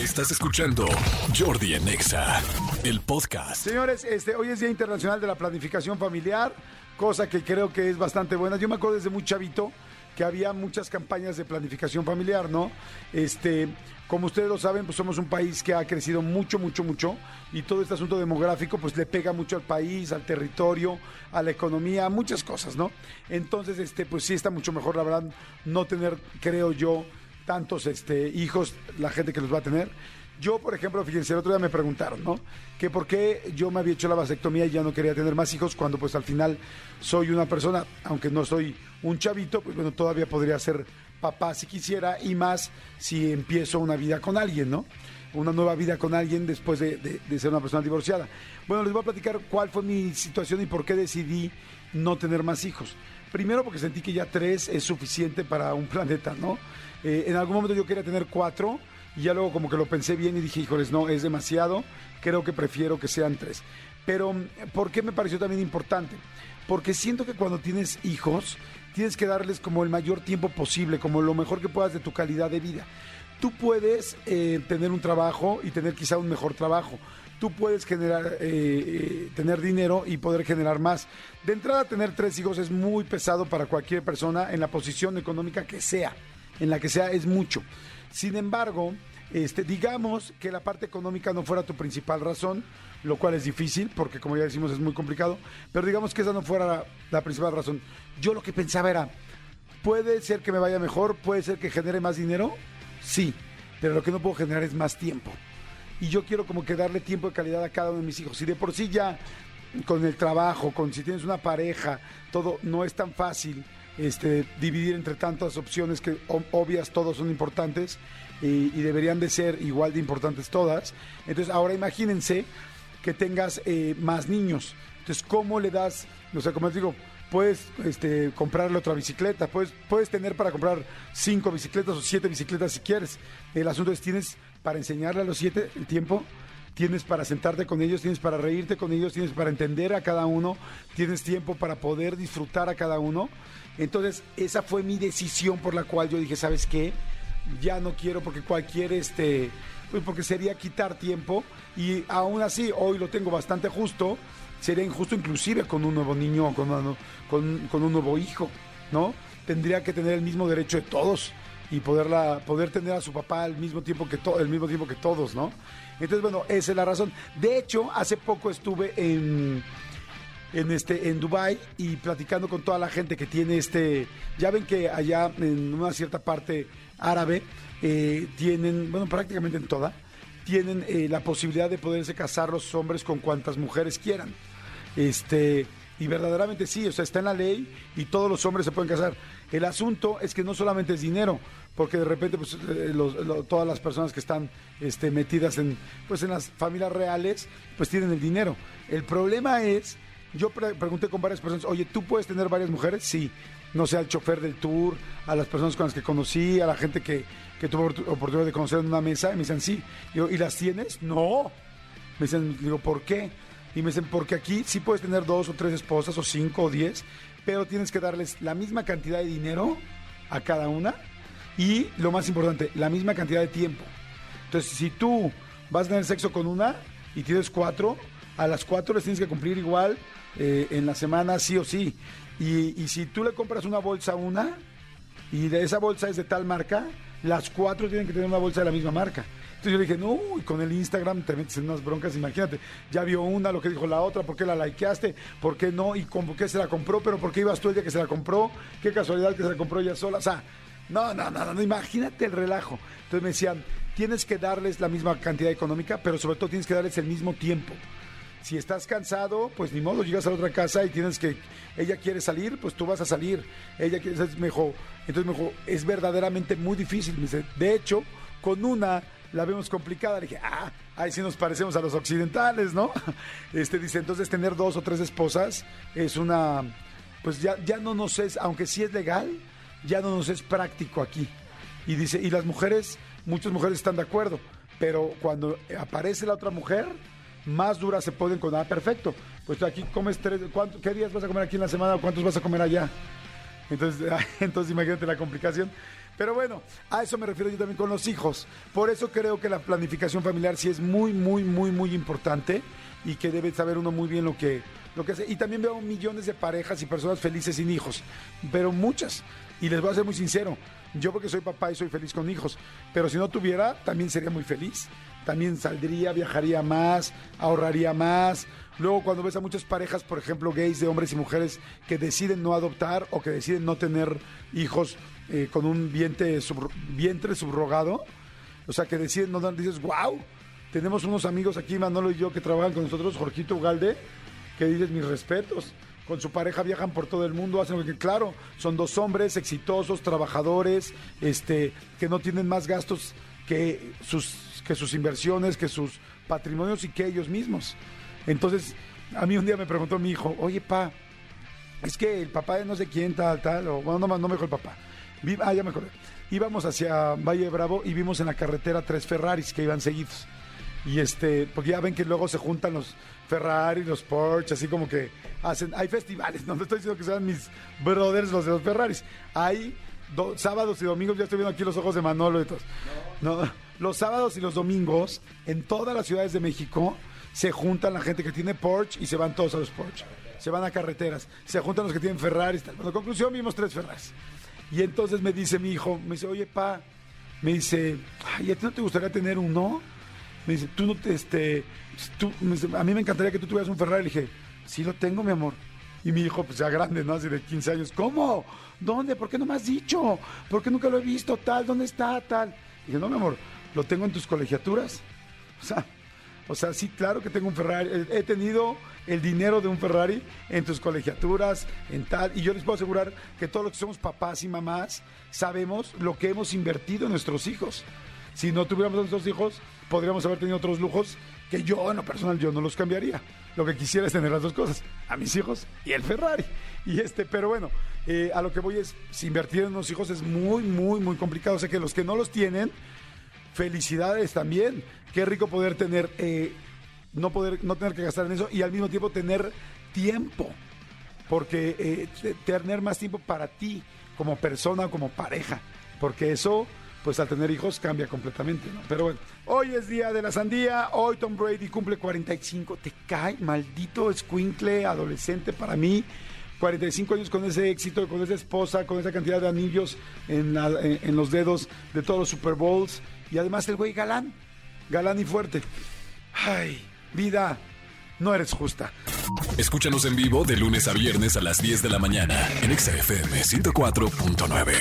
Estás escuchando Jordi en Exa, el podcast. Señores, este, hoy es Día Internacional de la Planificación Familiar, cosa que creo que es bastante buena. Yo me acuerdo desde muy chavito que había muchas campañas de planificación familiar, ¿no? Este, como ustedes lo saben, pues somos un país que ha crecido mucho, mucho, mucho y todo este asunto demográfico pues le pega mucho al país, al territorio, a la economía, a muchas cosas, ¿no? Entonces, este, pues sí está mucho mejor, la verdad, no tener, creo yo, tantos este, hijos, la gente que los va a tener. Yo, por ejemplo, fíjense, el otro día me preguntaron, ¿no? Que por qué yo me había hecho la vasectomía y ya no quería tener más hijos cuando pues al final soy una persona, aunque no soy un chavito, pues bueno, todavía podría ser papá si quisiera y más si empiezo una vida con alguien, ¿no? Una nueva vida con alguien después de, de- de ser una persona divorciada. Bueno, les voy a platicar cuál fue mi situación y por qué decidí no tener más hijos. Primero porque sentí que ya tres es suficiente para un planeta, ¿no? Eh, en algún momento yo quería tener cuatro y ya luego como que lo pensé bien y dije, híjoles, no, es demasiado, creo que prefiero que sean tres. Pero, ¿por qué me pareció también importante? Porque siento que cuando tienes hijos, tienes que darles como el mayor tiempo posible, como lo mejor que puedas de tu calidad de vida. Tú puedes eh, tener un trabajo y tener quizá un mejor trabajo. Tú puedes generar, eh, eh, tener dinero y poder generar más. De entrada, tener tres hijos es muy pesado para cualquier persona en la posición económica que sea. En la que sea es mucho. Sin embargo, este, digamos que la parte económica no fuera tu principal razón, lo cual es difícil porque como ya decimos es muy complicado, pero digamos que esa no fuera la, la principal razón. Yo lo que pensaba era, puede ser que me vaya mejor, puede ser que genere más dinero, sí, pero lo que no puedo generar es más tiempo. Y yo quiero como que darle tiempo de calidad a cada uno de mis hijos. Y de por sí ya con el trabajo, con si tienes una pareja, todo no es tan fácil este, dividir entre tantas opciones que obvias todos son importantes y, y deberían de ser igual de importantes todas. Entonces ahora imagínense que tengas eh, más niños. Entonces, ¿cómo le das? O sea, como les digo, puedes este, comprarle otra bicicleta, puedes, puedes tener para comprar cinco bicicletas o siete bicicletas si quieres. El asunto es, ¿tienes para enseñarle a los siete el tiempo? Tienes para sentarte con ellos, tienes para reírte con ellos, tienes para entender a cada uno, tienes tiempo para poder disfrutar a cada uno. Entonces, esa fue mi decisión por la cual yo dije, ¿sabes qué? Ya no quiero porque cualquier este pues porque sería quitar tiempo y aún así hoy lo tengo bastante justo, sería injusto inclusive con un nuevo niño o con, una- con, un nuevo hijo, ¿no? Tendría que tener el mismo derecho de todos y poderla, poder tener a su papá al mismo tiempo que to- el mismo tiempo que todos, ¿no? Entonces, bueno, esa es la razón. De hecho, hace poco estuve en en este en Dubai y platicando con toda la gente que tiene este ya ven que allá en una cierta parte árabe eh, tienen bueno prácticamente en toda tienen eh, la posibilidad de poderse casar los hombres con cuantas mujeres quieran este y verdaderamente sí o sea está en la ley y todos los hombres se pueden casar el asunto es que no solamente es dinero porque de repente pues, eh, los- lo- todas las personas que están este, metidas en pues en las familias reales pues tienen el dinero el problema es yo pre- pregunté con varias personas, oye, ¿tú puedes tener varias mujeres? Sí. No sé, al chofer del tour, a las personas con las que conocí, a la gente que, que tuve oportu- oportunidad de conocer en una mesa, y me dicen, sí. Digo, ¿y las tienes? No. Me dicen, digo, ¿por qué? Y me dicen, porque aquí sí puedes tener dos o tres esposas, o cinco o diez, pero tienes que darles la misma cantidad de dinero a cada una y, lo más importante, la misma cantidad de tiempo. Entonces, si tú vas a tener sexo con una y tienes cuatro, a las cuatro les tienes que cumplir igual eh, en la semana, sí o sí. Y, si tú le compras una bolsa a una y de esa bolsa es de tal marca, las cuatro tienen que tener una bolsa de la misma marca. Entonces yo le dije, no, y con el Instagram te metes en unas broncas, imagínate. Ya vio una, lo que dijo la otra, ¿por qué la likeaste? ¿Por qué no? ¿Y con por qué se la compró? ¿Pero por qué ibas tú el día que se la compró? ¿Qué casualidad que se la compró ella sola? O sea, no, no, no, no, imagínate el relajo. Entonces me decían, tienes que darles la misma cantidad económica, pero sobre todo tienes que darles el mismo tiempo. Si estás cansado, pues ni modo, llegas a la otra casa y tienes que, ella quiere salir, pues tú vas a salir. Ella quiere, es mejor. Entonces me dijo, es verdaderamente muy difícil. Me dice, de hecho, con una la vemos complicada. Le dije, ah, ahí sí nos parecemos a los occidentales, ¿no? Este dice, entonces tener dos o tres esposas es una, pues ya, ya no nos es, aunque sí es legal, ya no nos es práctico aquí. Y dice, y las mujeres, muchas mujeres están de acuerdo, pero cuando aparece la otra mujer, más duras se ponen con, ah, perfecto, pues aquí comes tres, ¿cuánto, ¿qué días vas a comer aquí en la semana o cuántos vas a comer allá? Entonces, entonces imagínate la complicación. Pero bueno, a eso me refiero yo también con los hijos. Por eso creo que la planificación familiar sí es muy, muy, muy, muy importante y que debe saber uno muy bien lo que, lo que hace. Y también veo millones de parejas y personas felices sin hijos, pero muchas. Y les voy a ser muy sincero, yo porque soy papá y soy feliz con hijos, pero si no tuviera, también sería muy feliz. También saldría, viajaría más, ahorraría más. Luego cuando ves a muchas parejas, por ejemplo, gays de hombres y mujeres que deciden no adoptar o que deciden no tener hijos eh, con un vientre, vientre subrogado, o sea, que deciden no dar, dices, wow, tenemos unos amigos aquí, Manolo y yo, que trabajan con nosotros, Jorgito Ugalde, que dices mis respetos. Con su pareja viajan por todo el mundo, hacen lo que, claro, son dos hombres exitosos, trabajadores, este, que no tienen más gastos que sus, que sus inversiones, que sus patrimonios y que ellos mismos. Entonces, a mí un día me preguntó mi hijo, oye, pa, es que el papá de no sé quién, tal, tal, o bueno, no, no me dijo el papá. Ah, ya me. Íbamos hacia Valle Bravo y vimos en la carretera tres Ferraris que iban seguidos. Y este, porque ya ven que luego se juntan los Ferrari, los Porsche, así como que hacen, hay festivales, no estoy diciendo que sean mis brothers los de los Ferraris. Hay do- sábados y domingos, ya estoy viendo aquí los ojos de Manolo y todos. No, los sábados y los domingos, en todas las ciudades de México, se juntan la gente que tiene Porsche y se van todos a los Porsche. Se van a carreteras, se juntan los que tienen Ferraris. Tal. Bueno, conclusión, vimos tres Ferraris. Y entonces me dice mi hijo, me dice, oye, pa, me dice, ay, ¿a ti no te gustaría tener uno? Me dice, tú no te, este, tú, dice, a mí me encantaría que tú tuvieras un Ferrari. Le dije, sí lo tengo, mi amor. Y mi hijo, pues ya grande, ¿no? Así de 15 años, ¿cómo? ¿Dónde? ¿Por qué no me has dicho? ¿Por qué nunca lo he visto? Tal, ¿dónde está? Tal. dije, no, mi amor, lo tengo en tus colegiaturas. O sea, o sea, sí, claro que tengo un Ferrari. He tenido el dinero de un Ferrari en tus colegiaturas, en tal. Y yo les puedo asegurar que todos los que somos papás y mamás sabemos lo que hemos invertido en nuestros hijos. Si no tuviéramos a nuestros hijos, podríamos haber tenido otros lujos que yo, en lo personal, yo no los cambiaría. Lo que quisiera es tener las dos cosas, a mis hijos y el Ferrari. Y este, pero bueno, eh, a lo que voy es, si invertir en los hijos es muy, muy, muy complicado. O sea que los que no los tienen, felicidades también. Qué rico poder tener, eh, no poder, no tener que gastar en eso y al mismo tiempo tener tiempo. Porque eh, te- tener más tiempo para ti, como persona, como pareja. Porque eso, pues al tener hijos cambia completamente, ¿no? Pero bueno, hoy es día de la sandía, hoy Tom Brady cumple 45. Te cae, maldito escuincle, adolescente para mí. 45 años con ese éxito, con esa esposa, con esa cantidad de anillos en, en- los dedos de todos los Super Bowls. Y además el güey galán, galán y fuerte. Ay, vida, no eres justa. Escúchanos en vivo de lunes a viernes a las 10 de la mañana en Exa FM 104.9.